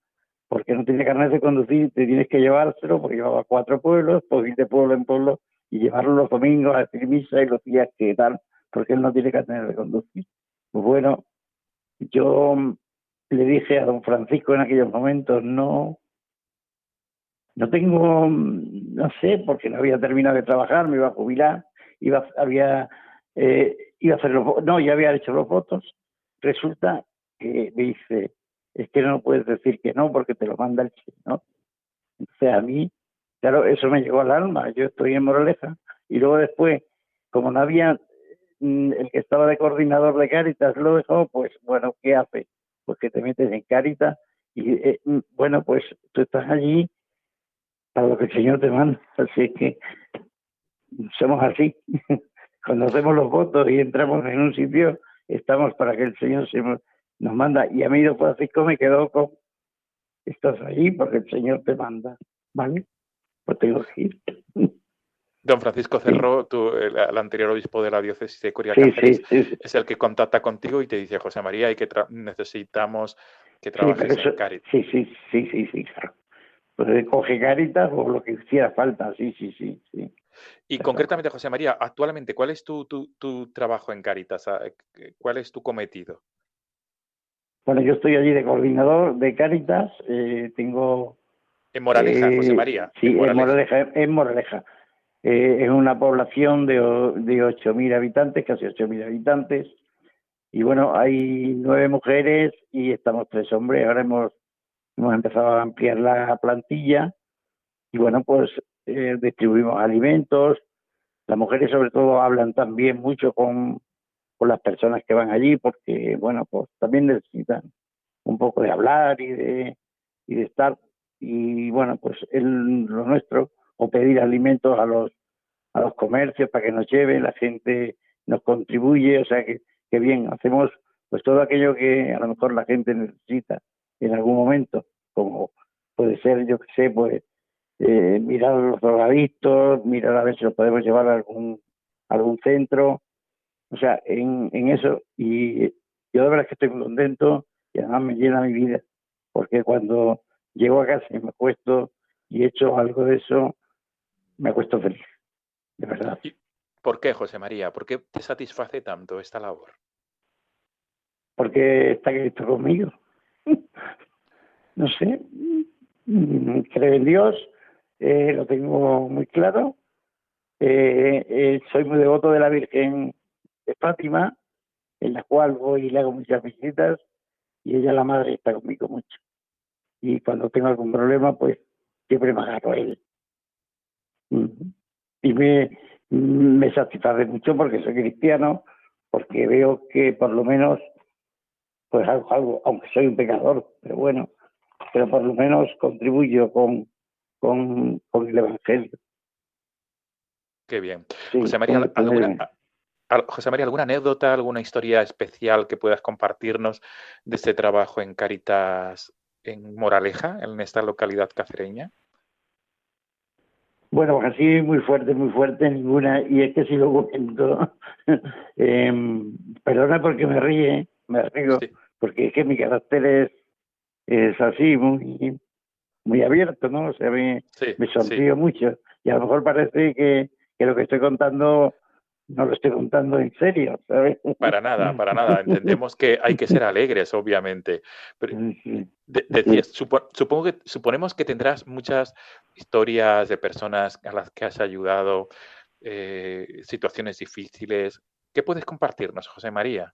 D: porque no tiene carnet de conducir, te tienes que llevárselo porque llevaba cuatro pueblos, pues ir de pueblo en pueblo y llevarlo los domingos a decir misa y los días que tal, porque él no tiene carnet de conducir. Bueno, yo le dije a don Francisco en aquellos momentos, no, no tengo, no sé, porque no había terminado de trabajar, me iba a jubilar, iba, había, eh, iba a hacer los, no, ya había hecho los votos. Resulta que me dice, es que no puedes decir que no porque te lo manda el Señor. Entonces a mí, claro, eso me llegó al alma. Yo estoy en Moraleja y luego después, como no había mm, el que estaba de coordinador de Cáritas lo dejó, pues bueno, ¿qué hace? Pues que te metes en Cáritas y eh, mm, bueno, pues tú estás allí para lo que el Señor te manda. Así que somos así. Cuando hacemos los votos y entramos en un sitio, estamos para que el Señor se nos manda. Y a mí don Francisco me quedó con, estás allí porque el Señor te manda. ¿Vale? Pues tengo que ir.
B: Don Francisco Cerro, tú, el, el, anterior obispo de la diócesis de Coria sí, sí, es el que contacta contigo y te dice, José María, hay que necesitamos que trabajes
D: eso,
B: en Caritas.
D: Sí, sí, sí, sí, sí, claro pues coge caritas o lo que hiciera falta, sí, sí, sí. sí.
B: Y concretamente, José María, actualmente, ¿cuál es tu, tu, tu, trabajo en Caritas? Ah, ¿Cuál es tu cometido?
D: Bueno, yo estoy allí de coordinador de Caritas, eh, tengo...
B: En Moraleja, eh, José María.
D: Sí, en Moraleja. En Moraleja, en Moraleja. Eh, es una población de, de 8.000 habitantes, casi 8.000 habitantes. Y bueno, hay nueve mujeres y estamos tres hombres. Ahora hemos hemos empezado a ampliar la plantilla y bueno, pues eh, distribuimos alimentos. Las mujeres sobre todo hablan también mucho con, con las personas que van allí porque bueno, pues también necesitan un poco de hablar y de, y de estar y bueno, pues el, lo nuestro o pedir alimentos a los a los comercios para que nos lleven, la gente nos contribuye, o sea que, bien, hacemos pues todo aquello que a lo mejor la gente necesita en algún momento, como puede ser, yo que sé, pues eh, mirar los drogadictos, mirar a ver si los podemos llevar a algún, algún centro, o sea, en, en eso. Y yo de verdad que estoy muy contento y además me llena mi vida, porque cuando llego a casa y me acuesto y he hecho algo de eso, me acuesto feliz, de verdad.
B: ¿Por qué, José María? ¿Por qué te satisface tanto esta labor?
D: Porque está Cristo conmigo no sé, mm, creo en Dios, eh, lo tengo muy claro. Eh, eh, soy muy devoto de la Virgen de Fátima, en la cual voy y le hago muchas visitas, y ella, la madre, está conmigo mucho. Y cuando tengo algún problema, pues siempre me agarro a él. Y me, me satisface mucho porque soy cristiano, porque veo que por lo menos, pues algo, aunque soy un pecador, pero bueno, pero por lo menos contribuyo con, con, con el Evangelio.
B: Qué bien. Sí, José María, ¿alguna, José María, ¿alguna anécdota, alguna historia especial que puedas compartirnos de este trabajo en Caritas en Moraleja, en esta localidad cacereña?
D: Bueno, pues así muy fuerte, muy fuerte, ninguna. Y es que si lo cuento, eh, perdona porque me ríe, me río, porque es que mi carácter es, es así, muy, muy abierto, ¿no? O sea, me, me sonrío mucho. Y a lo mejor parece que, que lo que estoy contando no lo estoy contando en serio, ¿sabes?
B: Para nada, para nada. Entendemos que hay que ser alegres, obviamente. Pero, decías, supongo que, suponemos que tendrás muchas historias de personas a las que has ayudado, eh, situaciones difíciles. ¿Qué puedes compartirnos, José María?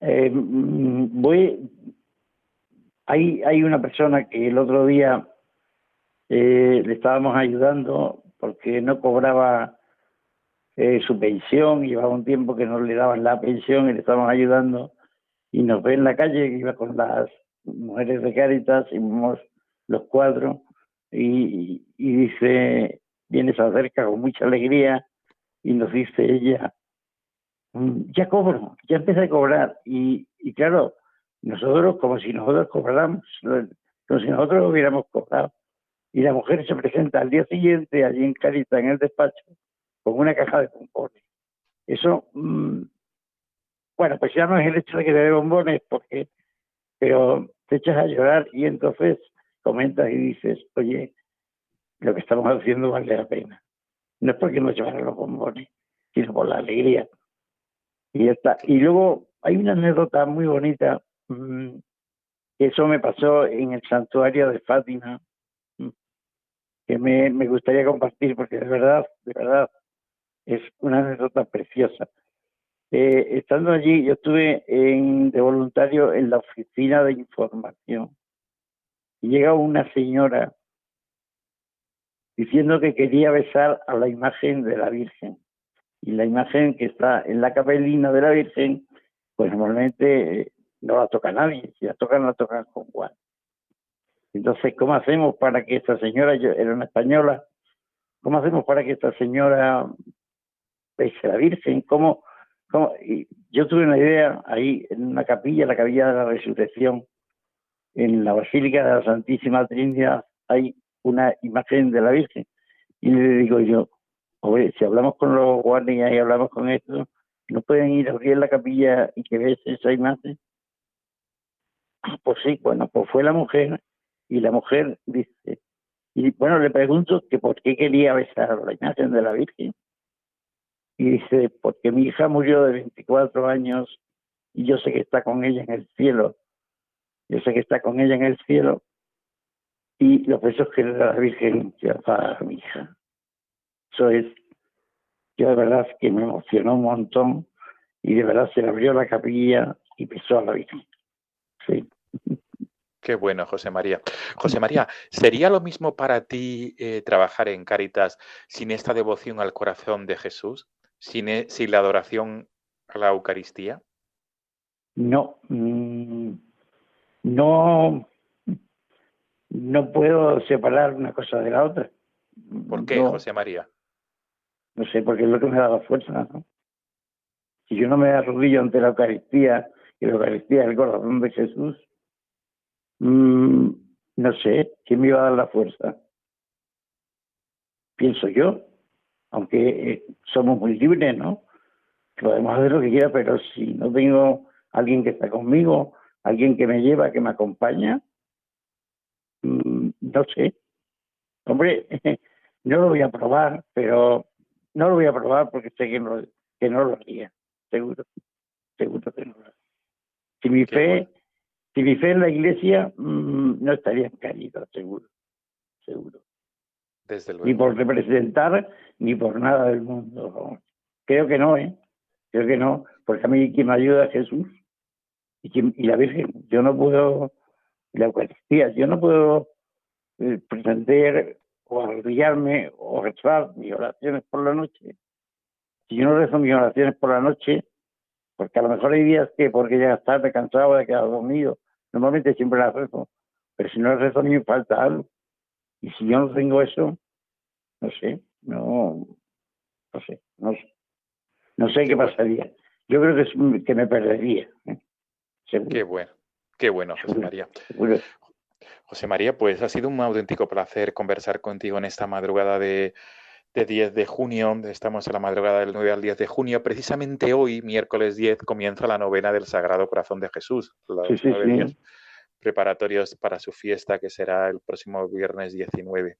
D: Eh, voy. Hay, hay una persona que el otro día eh, le estábamos ayudando porque no cobraba eh, su pensión, llevaba un tiempo que no le daban la pensión y le estábamos ayudando y nos ve en la calle, que iba con las mujeres de Cáritas y vemos los cuadros y, y dice, viene, se acerca con mucha alegría y nos dice ella, mm, ya cobro, ya empecé a cobrar y, y claro, nosotros como si nosotros cobráramos, como si nosotros hubiéramos cobrado. Y la mujer se presenta al día siguiente allí en Carita, en el despacho, con una caja de bombones. Eso, mm, bueno, pues ya no es el hecho de que te dé bombones, porque, pero te echas a llorar y entonces comentas y dices, oye, lo que estamos haciendo vale la pena. No es porque nos llevaran los bombones, sino por la alegría. Y está. Y luego hay una anécdota muy bonita, mm, que eso me pasó en el santuario de Fátima, mm, que me, me gustaría compartir, porque de verdad, de verdad, es una anécdota preciosa. Eh, estando allí, yo estuve de voluntario en la oficina de información. Y llega una señora diciendo que quería besar a la imagen de la Virgen. Y la imagen que está en la capelina de la Virgen, pues normalmente eh, no la toca nadie. Si la tocan, la tocan con Juan. Entonces, ¿cómo hacemos para que esta señora, yo era una española, ¿cómo hacemos para que esta señora pese a la Virgen, cómo, cómo yo tuve una idea ahí en una capilla, la capilla de la Resurrección, en la Basílica de la Santísima Trinidad hay una imagen de la Virgen. Y le digo yo, oye, si hablamos con los guardias y hablamos con esto, ¿no pueden ir a abrir la capilla y que veas esa imagen? Ah, pues sí, bueno, pues fue la mujer y la mujer dice, y bueno, le pregunto que por qué quería besar la imagen de la Virgen. Y dice, porque mi hija murió de 24 años y yo sé que está con ella en el cielo. Yo sé que está con ella en el cielo. Y los besos que le da la Virgen para a mi hija. Eso es, yo de verdad que me emocionó un montón y de verdad se le abrió la capilla y besó a la Virgen. Sí.
B: Qué bueno, José María. José María, ¿sería lo mismo para ti eh, trabajar en Cáritas sin esta devoción al corazón de Jesús? Sin, e, sin la adoración a la Eucaristía?
D: No, mm, no, no puedo separar una cosa de la otra.
B: ¿Por qué, José María?
D: No sé, porque es lo que me da la fuerza. ¿no? Si yo no me arrodillo ante la Eucaristía, y la Eucaristía es el corazón de Jesús, mm, no sé, ¿quién me iba a dar la fuerza? Pienso yo aunque eh, somos muy libres, ¿no? Podemos hacer lo que quiera, pero si no tengo alguien que está conmigo, alguien que me lleva, que me acompaña, mm, no sé. Hombre, no lo voy a probar, pero no lo voy a probar porque sé que no, que no lo haría, seguro, seguro que no lo haría. Si mi fe, si mi fe en la iglesia, mm, no estaría en caída, seguro, Ni por representar, ni por nada del mundo. Creo que no, ¿eh? Creo que no, porque a mí quien me ayuda es Jesús y, y la Virgen. Yo no puedo, la Eucaristía, yo no puedo eh, pretender o arrodillarme o rezar mis oraciones por la noche. Si yo no rezo mis oraciones por la noche, porque a lo mejor hay días que porque llegas tarde, cansado, de quedar dormido, normalmente siempre las rezo, pero si no las rezo a mí me falta algo. Y si yo no tengo eso, no sé, no, no sé, no sé. no sé qué pasaría. Yo creo que, es- que me perdería. ¿eh?
B: Qué bueno, qué bueno, José
D: seguro,
B: María.
D: seguro.
B: José María, pues ha sido un auténtico placer conversar contigo en esta madrugada de, de 10 de junio. Estamos en la madrugada del 9 al 10 de junio. Precisamente hoy, miércoles 10, comienza la novena del Sagrado Corazón de Jesús.
D: Sí, sí, sí.
B: Preparatorios para su fiesta, que será el próximo viernes 19.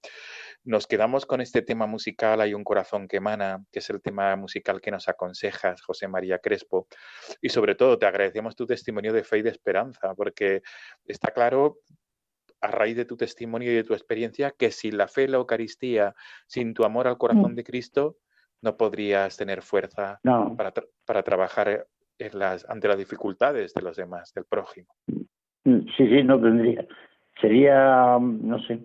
B: Nos quedamos con este tema musical, Hay un corazón que emana, que es el tema musical que nos aconsejas, José María Crespo. Y sobre todo, te agradecemos tu testimonio de fe y de esperanza, porque está claro, a raíz de tu testimonio y de tu experiencia, que sin la fe, la Eucaristía, sin tu amor al corazón de Cristo, no podrías tener fuerza
D: No,
B: para, tra- para trabajar en las, ante las dificultades de los demás, del prójimo.
D: Mm, sí, sí, no tendría. Sería, mm, no sé.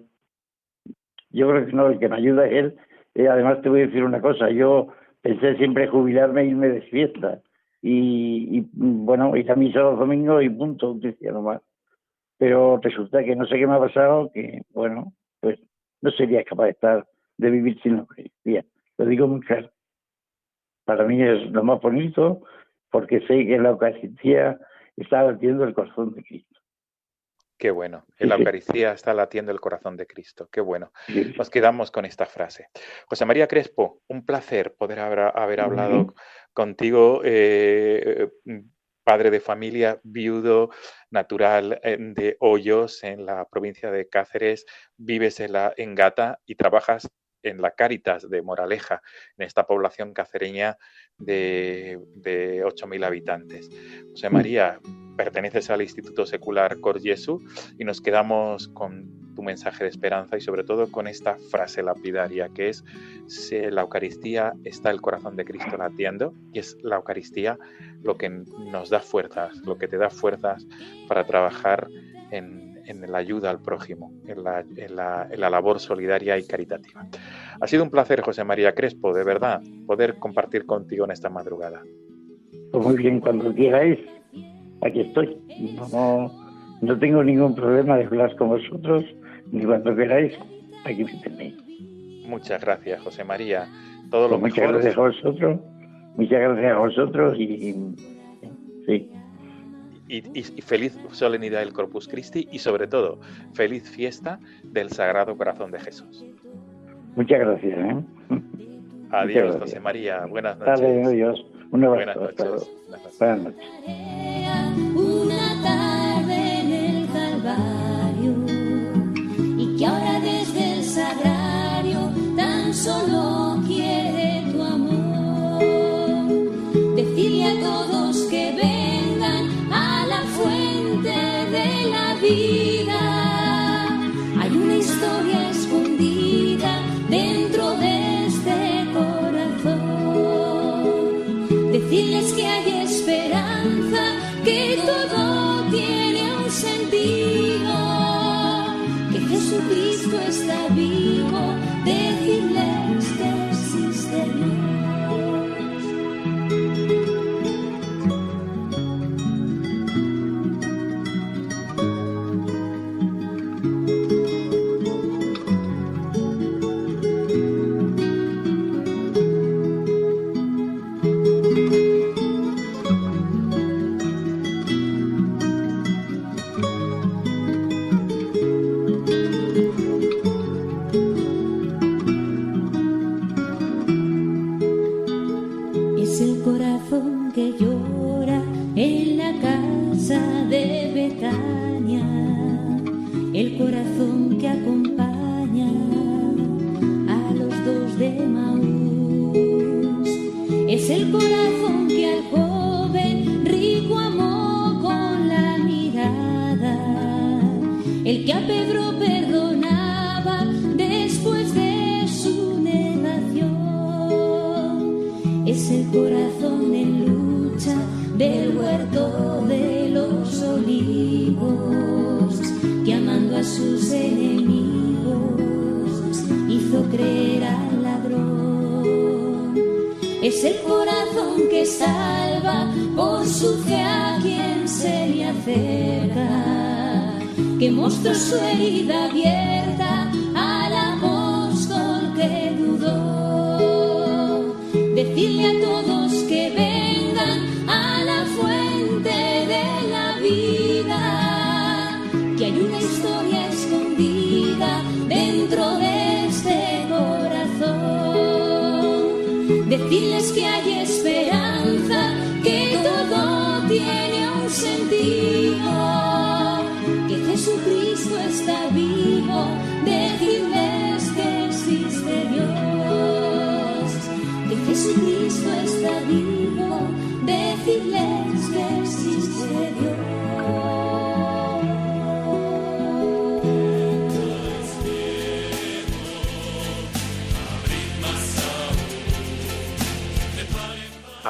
D: Yo creo que no, el que me ayuda es él. Eh, además, te voy a decir una cosa. Yo pensé siempre jubilarme e irme de fiesta. Y, y, mm, bueno, ir a misa los domingos y punto, un cristiano más. Pero resulta que no sé qué me ha pasado, que, bueno, pues no sería capaz de estar, de vivir sin la Eucaristía. Lo digo muy claro. Para mí es lo más bonito porque sé que la Eucaristía está latiendo el corazón de Cristo.
B: Qué bueno. En la. Eucaristía está latiendo el corazón de Cristo. Qué bueno. Nos quedamos con esta frase. José María Crespo, un placer poder haber, hablado contigo, eh, padre de familia, viudo natural eh, de Hoyos, en la provincia de Cáceres, vives en, la, en Gata y trabajas en la Cáritas de Moraleja, en esta población cacereña de, de 8.000 habitantes. José María, perteneces al Instituto Secular Cor Jesu y nos quedamos con tu mensaje de esperanza y sobre todo con esta frase lapidaria que es "Se- la Eucaristía está el corazón de Cristo latiendo y es la Eucaristía lo que nos da fuerzas, lo que te da fuerzas para trabajar en, en la ayuda al prójimo, en la, en la- en la labor solidaria y caritativa. Ha sido un placer, José María Crespo, de verdad, poder compartir contigo en esta madrugada.
D: Pues muy bien, cuando quierais, aquí estoy. No, no tengo ningún problema de hablar con vosotros, ni cuando queráis, aquí me tenéis.
B: Muchas gracias, José María. Todo lo
D: Pues muchas
B: mejor.
D: gracias a vosotros, muchas gracias a vosotros y, y- sí,
B: y, y- y feliz solemnidad del Corpus Christi y sobre todo feliz fiesta del Sagrado Corazón de Jesús.
D: muchas gracias. ¿eh?
B: Adiós,
D: gracias.
B: José María. Buenas noches.
D: Dale, adiós. Un abrazo.
B: Buenas noches. Buenas noches.
E: una tarde en el Calvario y que ahora desde el sagrario tan solo corazón. diles que ayer.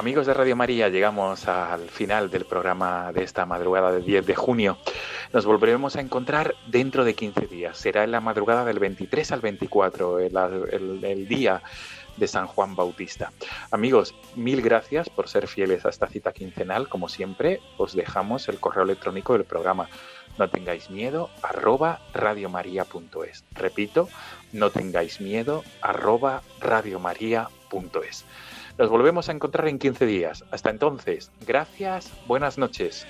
B: Amigos de Radio María, llegamos al final del programa de esta madrugada del 10 de junio. Nos volveremos a encontrar dentro de 15 días. Será en la madrugada del 23 al 24, el, día de San Juan Bautista. Amigos, mil gracias por ser fieles a esta cita quincenal. Como siempre, os dejamos el correo electrónico del programa. No tengáis miedo, arroba radiomaria.es. Repito, no tengáis miedo, arroba radiomaria.es. Nos volvemos a encontrar en 15 días. Hasta entonces, gracias, buenas noches.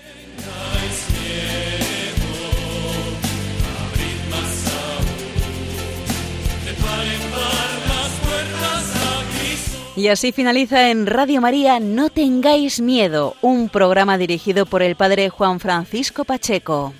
A: Y así finaliza en Radio María No tengáis miedo, un programa dirigido por el padre Juan Francisco Pacheco.